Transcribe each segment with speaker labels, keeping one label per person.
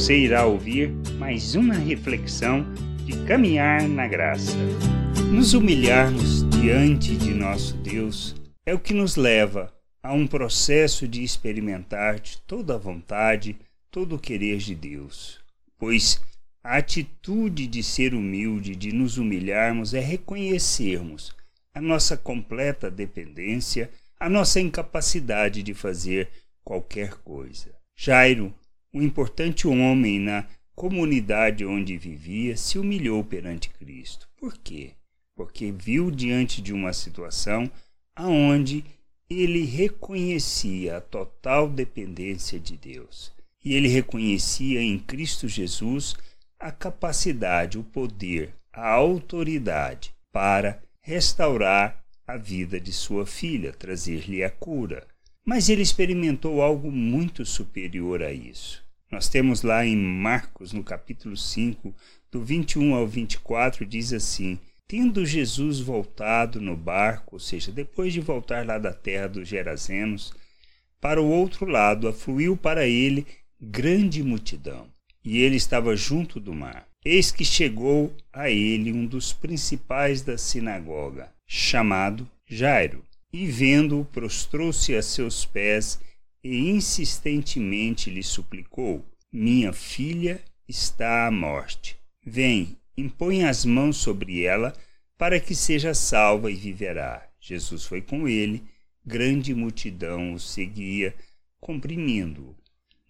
Speaker 1: Você irá ouvir mais uma reflexão de caminhar na graça. Nos humilharmos diante de nosso Deus é o que nos leva a um processo de experimentar de toda a vontade, todo o querer de Deus. Pois a atitude de ser humilde, de nos humilharmos, é reconhecermos a nossa completa dependência, a nossa incapacidade de fazer qualquer coisa. Jairo, um importante homem na comunidade onde vivia, se humilhou perante Cristo. Por quê? Porque viu diante de uma situação aonde ele reconhecia a total dependência de Deus. E ele reconhecia em Cristo Jesus a capacidade, o poder, a autoridade para restaurar a vida de sua filha, trazer-lhe a cura. Mas ele experimentou algo muito superior a isso. Nós temos lá em Marcos, no capítulo 5, do 21 ao 24, diz assim: Tendo Jesus voltado no barco, ou seja, depois de voltar lá da terra dos Gerazenos, para o outro lado afluiu para ele grande multidão, e ele estava junto do mar. Eis que chegou a ele um dos principais da sinagoga, chamado Jairo, e vendo-o, prostrou-se a seus pés e insistentemente lhe suplicou: Minha filha está à morte. Vem, impõe as mãos sobre ela, para que seja salva e viverá. Jesus foi com ele, grande multidão o seguia, comprimindo-o.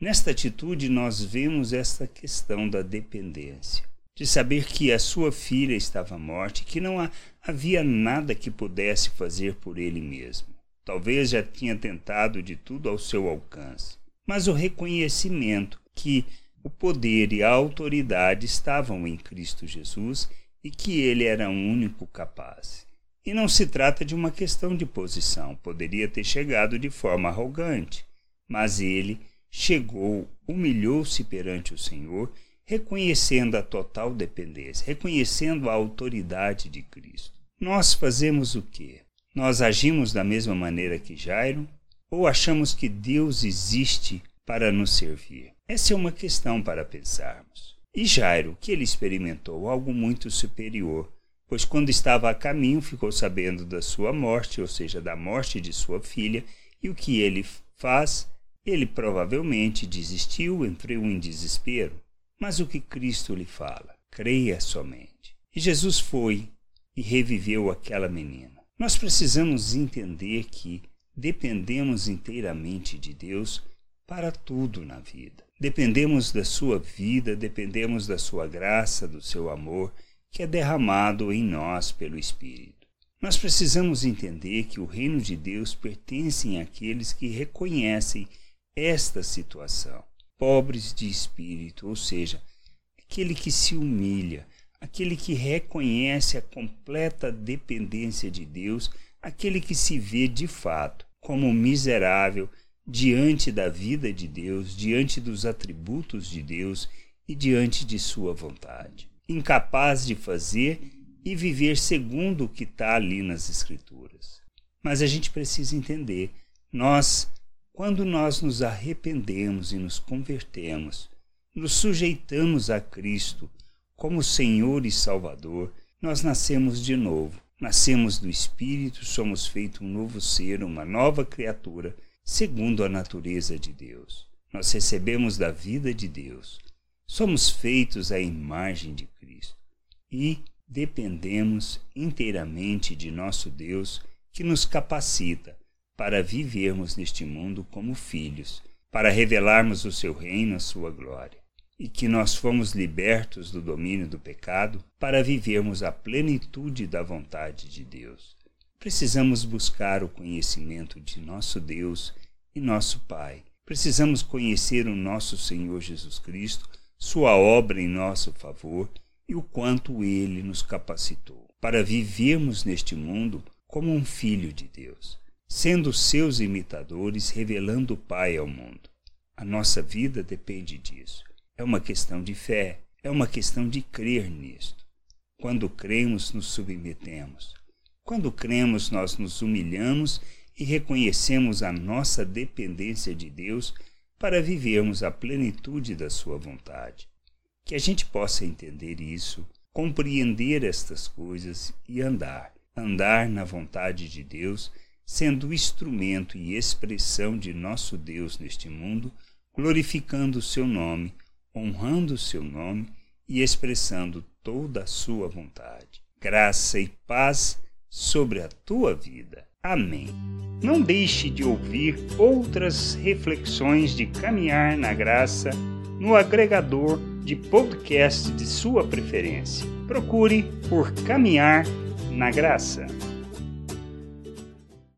Speaker 1: Nesta atitude, nós vemos esta questão da dependência de saber que a sua filha estava morta e que não havia nada que pudesse fazer por ele mesmo. Talvez já tinha tentado de tudo ao seu alcance, mas o reconhecimento que o poder e a autoridade estavam em Cristo Jesus e que ele era o único capaz. E não se trata de uma questão de posição, poderia ter chegado de forma arrogante, mas ele chegou, humilhou-se perante o Senhor reconhecendo a total dependência, reconhecendo a autoridade de Cristo. Nós fazemos o quê? Nós agimos da mesma maneira que Jairo ou achamos que Deus existe para nos servir? Essa é uma questão para pensarmos. E Jairo, que ele experimentou algo muito superior, pois quando estava a caminho ficou sabendo da sua morte, ou seja, da morte de sua filha, e o que ele faz? Ele provavelmente desistiu, entrou em desespero. Mas o que Cristo lhe fala? Creia somente. E Jesus foi e reviveu aquela menina. Nós precisamos entender que dependemos inteiramente de Deus para tudo na vida. Dependemos da sua vida, dependemos da sua graça, do seu amor, que é derramado em nós pelo Espírito. Nós precisamos entender que o reino de Deus pertence àqueles que reconhecem esta situação pobres de espírito, ou seja, aquele que se humilha, aquele que reconhece a completa dependência de Deus, aquele que se vê de fato como miserável diante da vida de Deus, diante dos atributos de Deus e diante de sua vontade, incapaz de fazer e viver segundo o que está ali nas Escrituras. Mas a gente precisa entender, nós quando nós nos arrependemos e nos convertemos, nos sujeitamos a Cristo como Senhor e Salvador, nós nascemos de novo. Nascemos do Espírito, somos feito um novo ser, uma nova criatura, segundo a natureza de Deus. Nós recebemos da vida de Deus. Somos feitos à imagem de Cristo e dependemos inteiramente de nosso Deus que nos capacita para vivermos neste mundo como filhos, para revelarmos o seu reino, a sua glória, e que nós fomos libertos do domínio do pecado para vivermos a plenitude da vontade de Deus. Precisamos buscar o conhecimento de nosso Deus e nosso Pai. Precisamos conhecer o nosso Senhor Jesus Cristo, sua obra em nosso favor e o quanto ele nos capacitou para vivermos neste mundo como um filho de Deus sendo seus imitadores, revelando o Pai ao mundo. A nossa vida depende disso. É uma questão de fé, é uma questão de crer nisto. Quando cremos, nos submetemos. Quando cremos, nós nos humilhamos e reconhecemos a nossa dependência de Deus para vivermos a plenitude da Sua vontade. Que a gente possa entender isso, compreender estas coisas e andar, andar na vontade de Deus, sendo instrumento e expressão de nosso Deus neste mundo, glorificando o seu nome, honrando o seu nome e expressando toda a sua vontade. Graça e paz sobre a tua vida. Amém. Não deixe de ouvir outras reflexões de caminhar na graça no agregador de podcast de sua preferência. Procure por Caminhar na Graça.